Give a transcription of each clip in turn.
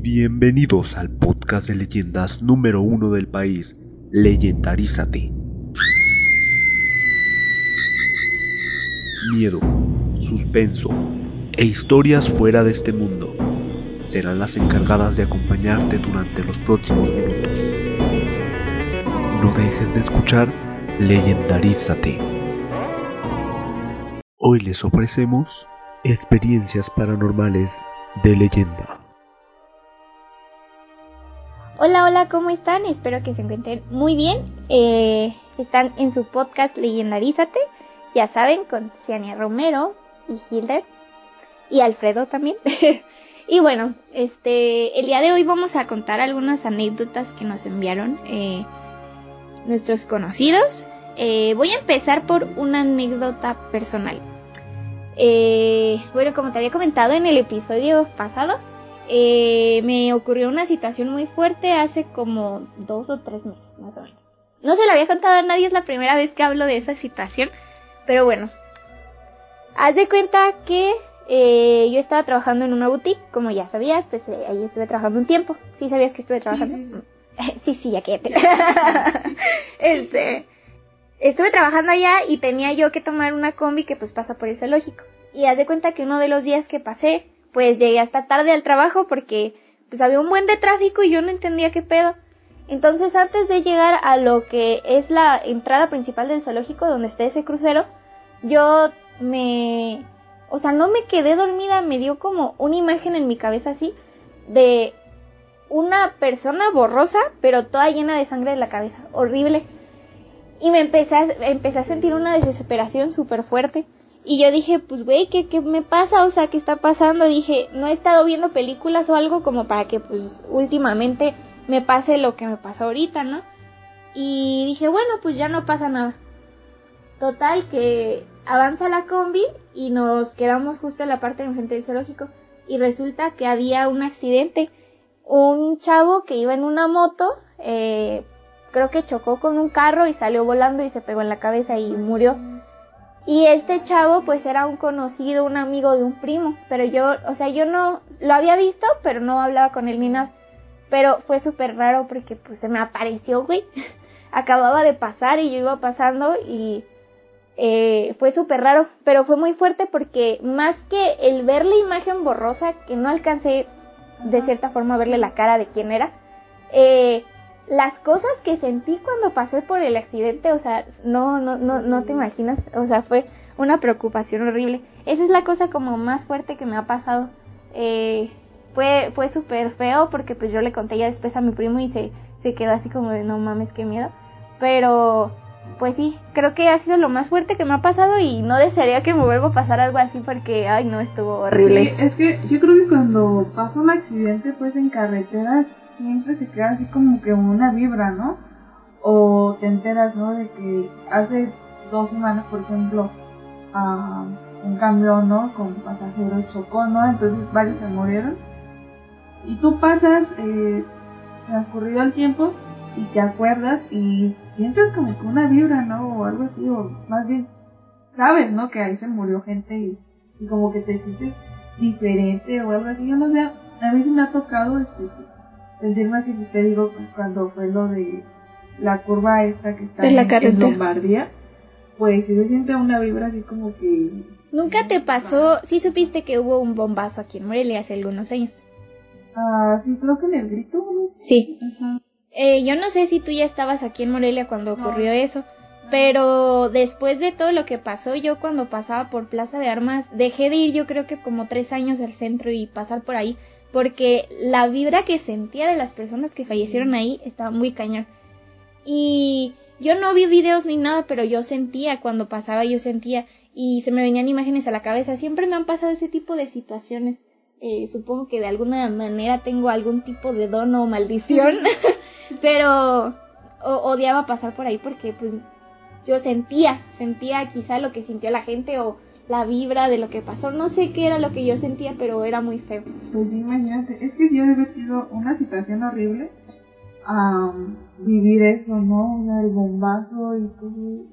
Bienvenidos al podcast de leyendas número uno del país, Leyendarízate. Miedo, suspenso e historias fuera de este mundo serán las encargadas de acompañarte durante los próximos minutos. No dejes de escuchar Leyendarízate. Hoy les ofrecemos experiencias paranormales de leyenda. Hola, hola, ¿cómo están? Espero que se encuentren muy bien. Eh, están en su podcast Leyendarízate, ya saben, con Ciania Romero y Hilder y Alfredo también. y bueno, este, el día de hoy vamos a contar algunas anécdotas que nos enviaron eh, nuestros conocidos. Eh, voy a empezar por una anécdota personal. Bueno, como te había comentado en el episodio pasado, eh, me ocurrió una situación muy fuerte hace como dos o tres meses más o menos. No se la había contado a nadie, es la primera vez que hablo de esa situación, pero bueno. Haz de cuenta que eh, yo estaba trabajando en una boutique, como ya sabías, pues eh, ahí estuve trabajando un tiempo. ¿Sí sabías que estuve trabajando? Sí, sí, ya que este, estuve trabajando allá y tenía yo que tomar una combi que pues pasa por ese lógico. Y haz de cuenta que uno de los días que pasé, pues llegué hasta tarde al trabajo porque pues había un buen de tráfico y yo no entendía qué pedo. Entonces antes de llegar a lo que es la entrada principal del zoológico donde está ese crucero, yo me... O sea, no me quedé dormida, me dio como una imagen en mi cabeza así de una persona borrosa, pero toda llena de sangre en la cabeza, horrible. Y me empecé a, empecé a sentir una desesperación súper fuerte. Y yo dije, pues güey, ¿qué, ¿qué me pasa? O sea, ¿qué está pasando? Dije, no he estado viendo películas o algo como para que pues últimamente me pase lo que me pasa ahorita, ¿no? Y dije, bueno, pues ya no pasa nada. Total que avanza la combi y nos quedamos justo en la parte de enfrente del zoológico. Y resulta que había un accidente. Un chavo que iba en una moto, eh, creo que chocó con un carro y salió volando y se pegó en la cabeza y murió. Y este chavo pues era un conocido, un amigo de un primo, pero yo, o sea, yo no lo había visto, pero no hablaba con él ni nada. Pero fue súper raro porque pues se me apareció, güey. Acababa de pasar y yo iba pasando y eh, fue súper raro, pero fue muy fuerte porque más que el ver la imagen borrosa, que no alcancé de cierta forma a verle la cara de quién era, eh, las cosas que sentí cuando pasé por el accidente, o sea, no, no, no, no te imaginas, o sea, fue una preocupación horrible. Esa es la cosa como más fuerte que me ha pasado. Eh, fue, fue súper feo porque pues yo le conté ya después a mi primo y se, se quedó así como de no mames, qué miedo. Pero, pues sí, creo que ha sido lo más fuerte que me ha pasado y no desearía que me vuelva a pasar algo así porque, ay, no, estuvo horrible. Sí, es que yo creo que cuando pasa un accidente pues en carreteras siempre se queda así como que una vibra, ¿no? O te enteras, ¿no? De que hace dos semanas, por ejemplo, un camión, ¿no? Con pasajeros chocó, ¿no? Entonces varios se murieron. Y tú pasas, eh, transcurrido el tiempo, y te acuerdas y sientes como que una vibra, ¿no? O algo así, o más bien, sabes, ¿no? Que ahí se murió gente y, como que te sientes diferente o algo así. Yo no sé, a mí sí me ha tocado este, sentirme así, pues te digo, cuando fue lo de la curva esta que está en, Lombardía, pues sí se siente una vibra así como que... ¿Nunca te pasó, sí supiste que hubo un bombazo aquí en Morelia hace algunos años? Ah, sí, creo que en el grito. ¿no? Sí. Eh, yo no sé si tú ya estabas aquí en Morelia cuando ocurrió eso, pero después de todo lo que pasó, yo cuando pasaba por Plaza de Armas, dejé de ir yo creo que como tres años al centro y pasar por ahí, porque la vibra que sentía de las personas que fallecieron ahí estaba muy cañón. Y yo no vi videos ni nada, pero yo sentía cuando pasaba, yo sentía y se me venían imágenes a la cabeza. Siempre me han pasado ese tipo de situaciones. Eh, supongo que de alguna manera tengo algún tipo de don o maldición, pero odiaba pasar por ahí porque pues yo sentía, sentía quizá lo que sintió la gente o la vibra de lo que pasó. No sé qué era lo que yo sentía, pero era muy feo. Pues imagínate, es que sí debe haber sido una situación horrible vivir eso, ¿no? el bombazo y todo.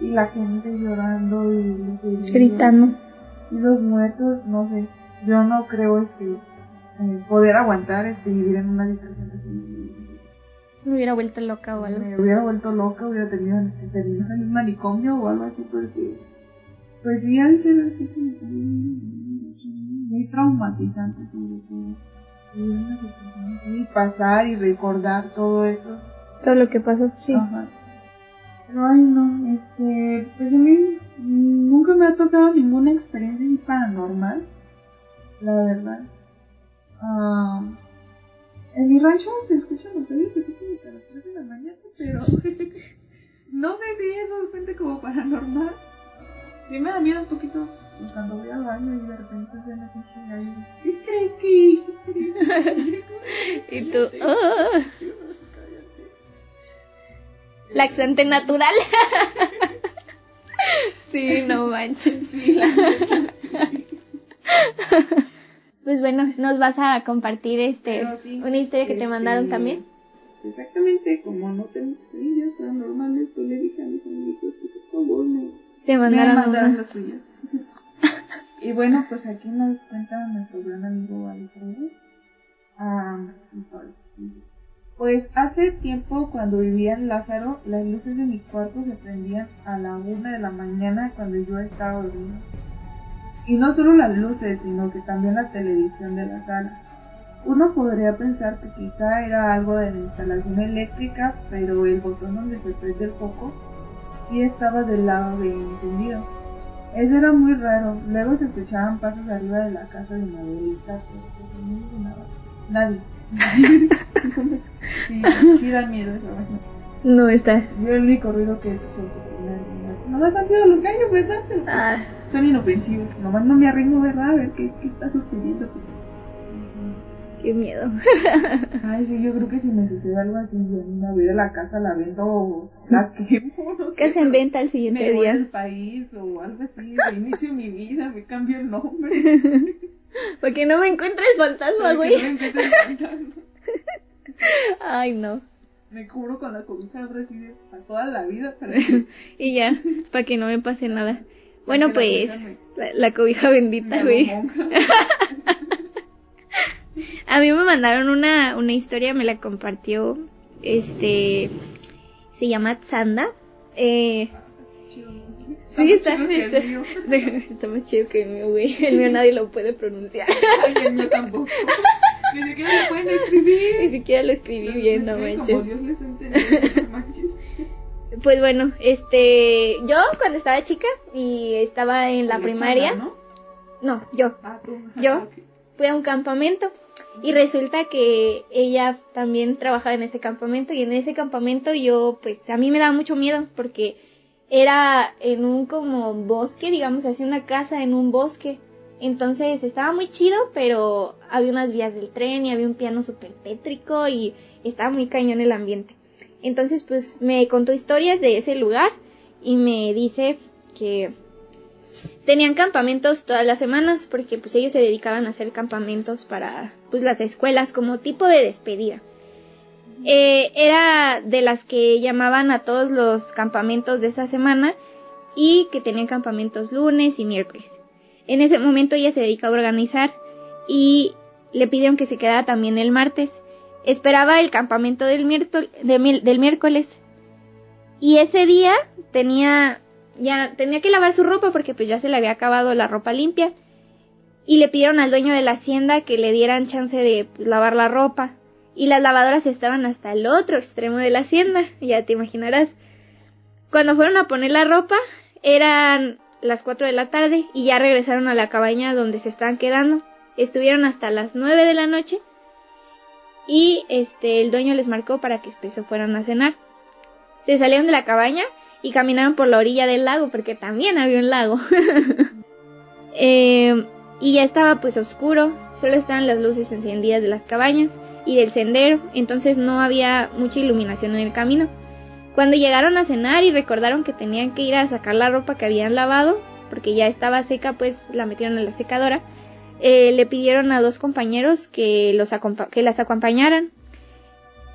y la gente llorando y Gritando. y los muertos, no sé, yo no creo este eh, poder aguantar este vivir en una situación así. Me hubiera vuelto loca o algo. Me hubiera vuelto loca, hubiera tenido en un manicomio o algo así porque pues sí ha de ser así como muy, muy traumatizante sobre todo. Y pasar y recordar todo eso. Todo lo que pasó, sí. Ajá. Pero ay no, este, pues a mí nunca me ha tocado ninguna experiencia así paranormal, la verdad. Ah, en mi rancho se escuchan los como que a las 3 de la mañana, pero no sé si eso cuenta como paranormal. Sí me da miedo un poquito cuando voy al baño y de repente se me pinche gallo. ¿Qué crees que? Y tú, ¡ah! Laxante natural. sí, no manches. Sí, la sí. Pues bueno, nos vas a compartir este sí, una historia que te este, mandaron también. Exactamente, como no tengo experiencias paranormales, pues le dije a mis amiguitos que por favor me, Te me mandaron las suyas. y bueno, pues aquí nos cuenta nuestro gran amigo Alfredo ah, historia. Pues hace tiempo cuando vivía en Lázaro, las luces de mi cuarto se prendían a la una de la mañana cuando yo estaba dormido. Y no solo las luces, sino que también la televisión de la sala. Uno podría pensar que quizá era algo de la instalación eléctrica, pero el botón donde se prende el foco sí estaba del lado de encendido. Eso era muy raro. Luego se escuchaban pasos arriba de la casa de mi abuelita, pero pues no. Nadie. sí, sí da miedo eso. No está. Yo el único ruido que escucho pues, nomás han sido los gallos, ¿verdad? Ah, son inofensivos. Nomás no me arrimo, ¿verdad? A ver qué, qué está sucediendo. qué miedo. Ay, sí, yo creo que si me sucede algo así, yo me voy de la casa, la vendo la quemo. No sé, Casa en pero venta al siguiente Me voy día. del país o algo así, reinicio mi vida, me cambio el nombre. Porque no me encuentra el fantasma, que güey. no me encuentre el fantasma. Ay, no. Me cubro con la cobija ahora sí de para toda la vida que Y ya, para que no me pase nada. Bueno, pues, la, la cobija bendita, güey. A mí me mandaron una, una historia, me la compartió, este, se llama Tsanda. Eh, sí, Está chido está, más chido que el mío, güey. El mío nadie lo puede pronunciar. Ay, el mío tampoco. Ni siquiera lo pueden escribir. Ni siquiera lo escribí bien, no manches. Como Dios les entendió, no manches. Pues bueno, este, yo cuando estaba chica y estaba en la primaria, ¿no? no, yo, Ah. Yo. Fui a un campamento y resulta que ella también trabajaba en ese campamento y en ese campamento yo pues a mí me daba mucho miedo porque era en un como bosque, digamos así una casa en un bosque. Entonces estaba muy chido, pero había unas vías del tren y había un piano súper tétrico y estaba muy cañón el ambiente. Entonces pues me contó historias de ese lugar y me dice que tenían campamentos todas las semanas porque pues ellos se dedicaban a hacer campamentos para pues las escuelas como tipo de despedida. Eh, era de las que llamaban a todos los campamentos de esa semana y que tenían campamentos lunes y miércoles. En ese momento ella se dedicaba a organizar y le pidieron que se quedara también el martes. Esperaba el campamento del, del miércoles y ese día tenía ya tenía que lavar su ropa porque pues ya se le había acabado la ropa limpia y le pidieron al dueño de la hacienda que le dieran chance de pues, lavar la ropa y las lavadoras estaban hasta el otro extremo de la hacienda, ya te imaginarás. Cuando fueron a poner la ropa eran las 4 de la tarde y ya regresaron a la cabaña donde se estaban quedando. Estuvieron hasta las 9 de la noche y este el dueño les marcó para que pues, se fueran a cenar. Se salieron de la cabaña y caminaron por la orilla del lago porque también había un lago. Eh, y ya estaba pues oscuro, solo estaban las luces encendidas de las cabañas y del sendero, entonces no había mucha iluminación en el camino. Cuando llegaron a cenar y recordaron que tenían que ir a sacar la ropa que habían lavado, porque ya estaba seca, pues la metieron en la secadora, eh, le pidieron a dos compañeros que, los que las acompañaran.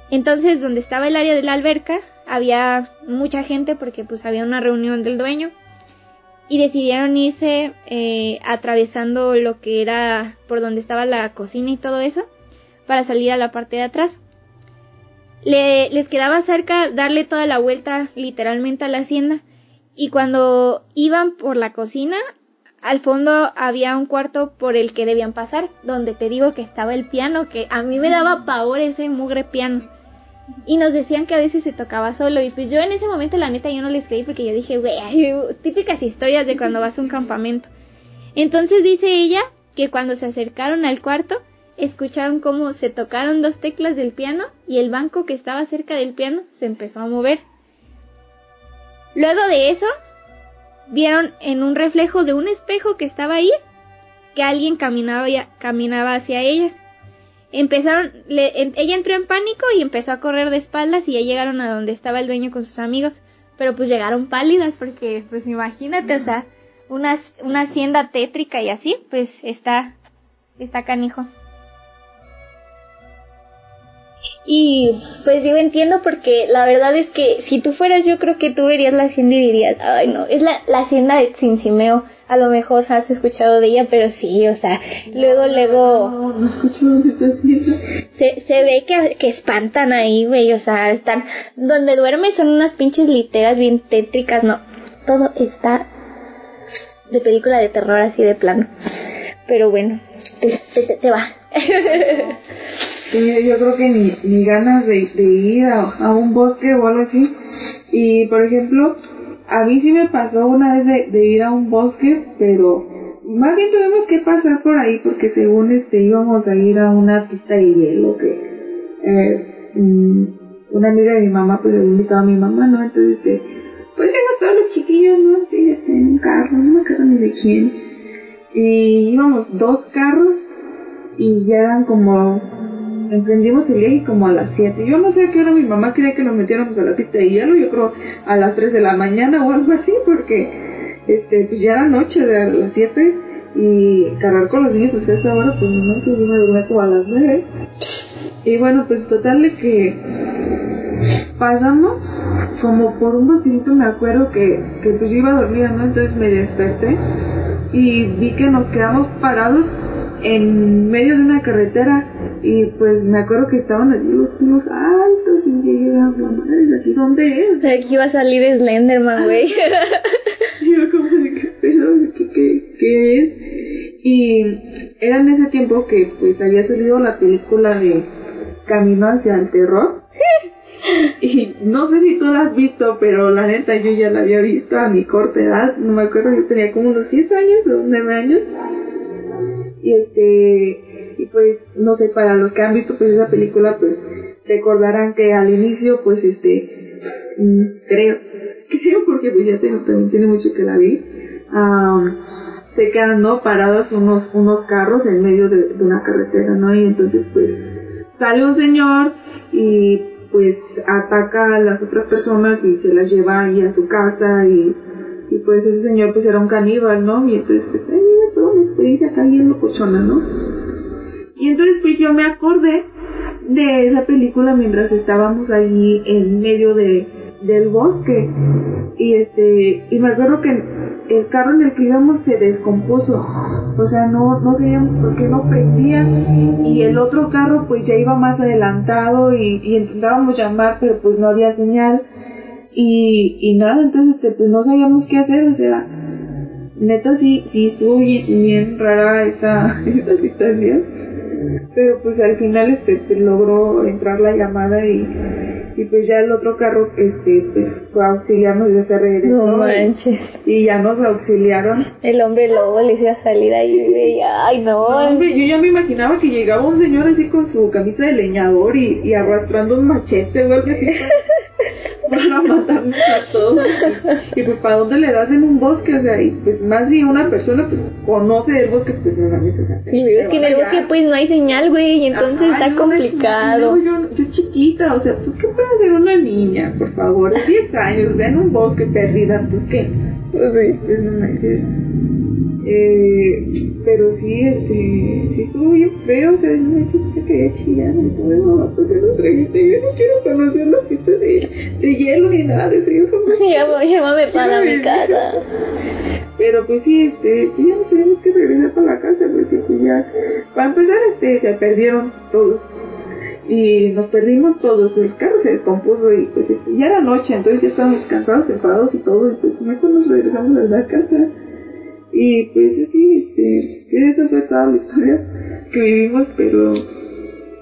Entonces, donde estaba el área de la alberca, había mucha gente porque pues había una reunión del dueño y decidieron irse eh, atravesando lo que era por donde estaba la cocina y todo eso para salir a la parte de atrás. Le, les quedaba cerca darle toda la vuelta literalmente a la hacienda y cuando iban por la cocina al fondo había un cuarto por el que debían pasar, donde te digo que estaba el piano, que a mí me daba pavor ese mugre piano. Y nos decían que a veces se tocaba solo. Y pues yo en ese momento, la neta, yo no les creí porque yo dije, güey, típicas historias de cuando vas a un campamento. Entonces dice ella que cuando se acercaron al cuarto, escucharon cómo se tocaron dos teclas del piano y el banco que estaba cerca del piano se empezó a mover. Luego de eso, vieron en un reflejo de un espejo que estaba ahí que alguien caminaba, caminaba hacia ellas. Empezaron, ella entró en pánico y empezó a correr de espaldas y ya llegaron a donde estaba el dueño con sus amigos. Pero pues llegaron pálidas porque, pues imagínate, o sea, una, una hacienda tétrica y así, pues está, está canijo. Y pues yo entiendo porque la verdad es que si tú fueras yo creo que tú verías la hacienda y dirías, ay no, es la, la hacienda de Cincimeo, a lo mejor has escuchado de ella, pero sí, o sea, luego, luego... No, no esa. Se, se ve que, que espantan ahí, güey, o sea, están... Donde duermes son unas pinches literas bien tétricas, no, todo está de película de terror así de plano. Pero bueno, te, te, te va. yo creo que ni, ni ganas de, ir a, un bosque o algo así. Y por ejemplo, a mí sí me pasó una vez de, ir a un bosque, pero más bien tuvimos que pasar por ahí porque según este íbamos a ir a una pista de hielo que eh, una amiga de mi mamá pues le invitado a mi mamá, ¿no? Entonces este, pues íbamos todos los chiquillos, ¿no? Sí, este, en un carro, no me acuerdo ni de quién. Y íbamos dos carros y ya eran como emprendimos el viaje como a las 7. Yo no sé a qué hora mi mamá quería que nos metiéramos a la pista de hielo, yo creo a las 3 de la mañana o algo así, porque este, pues ya era noche de las 7 y cargar con los niños pues a esa hora pues no sé, yo me dormí como a las 9. Y bueno, pues total de que pasamos como por un bosquecito me acuerdo que, que pues yo iba dormida, ¿no? Entonces me desperté y vi que nos quedamos parados en medio de una carretera y pues me acuerdo que estaban allí los pinos altos y llegué a la madre, ¿aquí dónde es? Aquí va a salir Slenderman, güey. y yo como de qué pedo, ¿Qué, qué, qué es? Y era en ese tiempo que pues había salido la película de Camino hacia el terror. Y no sé si tú la has visto, pero la neta yo ya la había visto a mi corta edad. No me acuerdo, yo tenía como unos 10 años o 9 años. Y este, y pues, no sé, para los que han visto pues esa película, pues recordarán que al inicio, pues este, mm, creo, creo porque pues ya tengo, también tiene mucho que la vi, um, se quedan, ¿no? Parados unos, unos carros en medio de, de una carretera, ¿no? Y entonces pues sale un señor y pues ataca a las otras personas y se las lleva ahí a su casa y y pues ese señor pues era un caníbal, ¿no? Y entonces pues, ay, mira, toda una experiencia acá bien locochona, ¿no? Y entonces pues yo me acordé de esa película mientras estábamos ahí en medio de, del bosque. Y este, y me acuerdo que el carro en el que íbamos se descompuso. O sea, no, no sabíamos por qué no prendía. Y el otro carro pues ya iba más adelantado y, intentábamos llamar, pero pues no había señal. Y, y nada, entonces este, pues no sabíamos qué hacer, o sea, neta sí, sí estuvo bien, bien rara esa, esa situación. Pero pues al final este logró entrar la llamada y, y pues ya el otro carro este pues fue a auxiliarnos y se regresó. No manches. Y, y, ya nos auxiliaron. El hombre lobo le hacía salir ahí y ay no. no. hombre, yo ya me imaginaba que llegaba un señor así con su camisa de leñador y, y arrastrando un machete o algo así. para matarnos a todos. Y pues para dónde le das en un bosque, o sea, y pues más si una persona pues conoce el bosque, pues no mames, o sea, Y es que en el bosque pues no hay señal, güey, y entonces Ajá, está no, complicado. no, yo, yo chiquita, o sea, pues qué puede hacer una niña, por favor, de 10 años, o sea, en un bosque perdida, pues qué. Pues sí. Pues no manches. Eh, Pero sí, este, sí estuvo bien feo, o sea, yo me que quería chillar, y como, mamá, ¿por qué no trajiste? Yo no quiero conocer la fiesta de, de hielo ni nada de eso, yo jamás. Llévame para mi casa. Pero pues sí, este, pues ya nos tenemos que regresar para la casa, porque pues ya, para empezar, este, se perdieron todos. Y nos perdimos todos, el carro se descompuso y pues este, ya era noche, entonces ya estábamos cansados, enfadados y todo, y pues mejor nos regresamos a la casa. Y pues así, este, esa fue toda la historia que vivimos, pero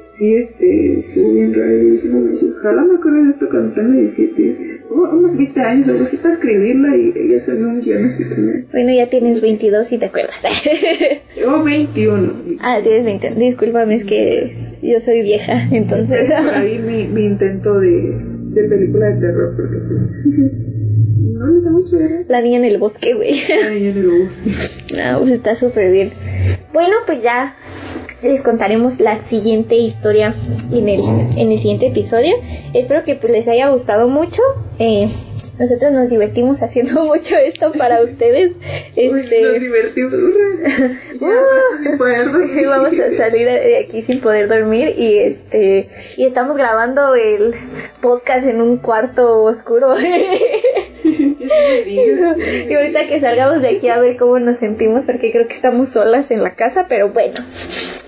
sí, este, estuvo bien raro. Y ojalá me acuerdo de esto cuando tenga 17, unos 20 años, algo así para escribirla y ya salió un guion así también. Bueno, ya tienes 22 y te acuerdas. Yo 21. Ah, tienes 21. Discúlpame, es que yo soy vieja, entonces. Por ahí mi, mi intento de, de película de terror, porque pues, no le La niña en el bosque, güey. La niña en el bosque. No, pues está súper bien. Bueno, pues ya les contaremos la siguiente historia en el, en el siguiente episodio. Espero que pues les haya gustado mucho. Eh, nosotros nos divertimos haciendo mucho esto para ustedes. Este, nos divertimos. uh, vamos a salir de aquí sin poder dormir y este y estamos grabando el podcast en un cuarto oscuro. Y ahorita que salgamos de aquí a ver cómo nos sentimos porque creo que estamos solas en la casa, pero bueno.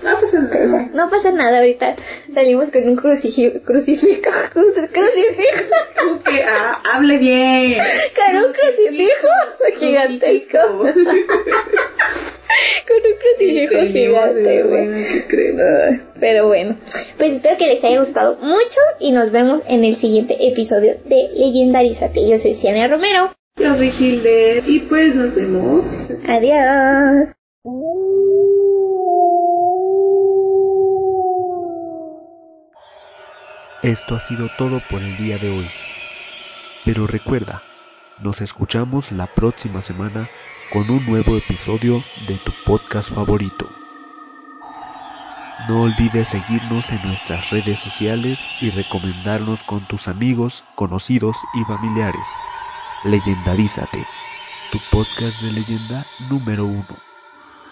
No pasa nada. No pasa nada, ahorita salimos con un crucifijo. Crucifijo. Crucifijo. que ah, hable bien. Con un crucifijo gigantesco. con un crucifijo gigante, güey. Pero bueno, pues espero que les haya gustado mucho y nos vemos en el siguiente episodio de Legendarízate. Yo soy Ciania Romero. Yo soy Hilde y pues nos vemos. Adiós. Esto ha sido todo por el día de hoy. Pero recuerda, nos escuchamos la próxima semana con un nuevo episodio de tu podcast favorito. No olvides seguirnos en nuestras redes sociales y recomendarnos con tus amigos, conocidos y familiares. Leyendarízate, tu podcast de leyenda número uno.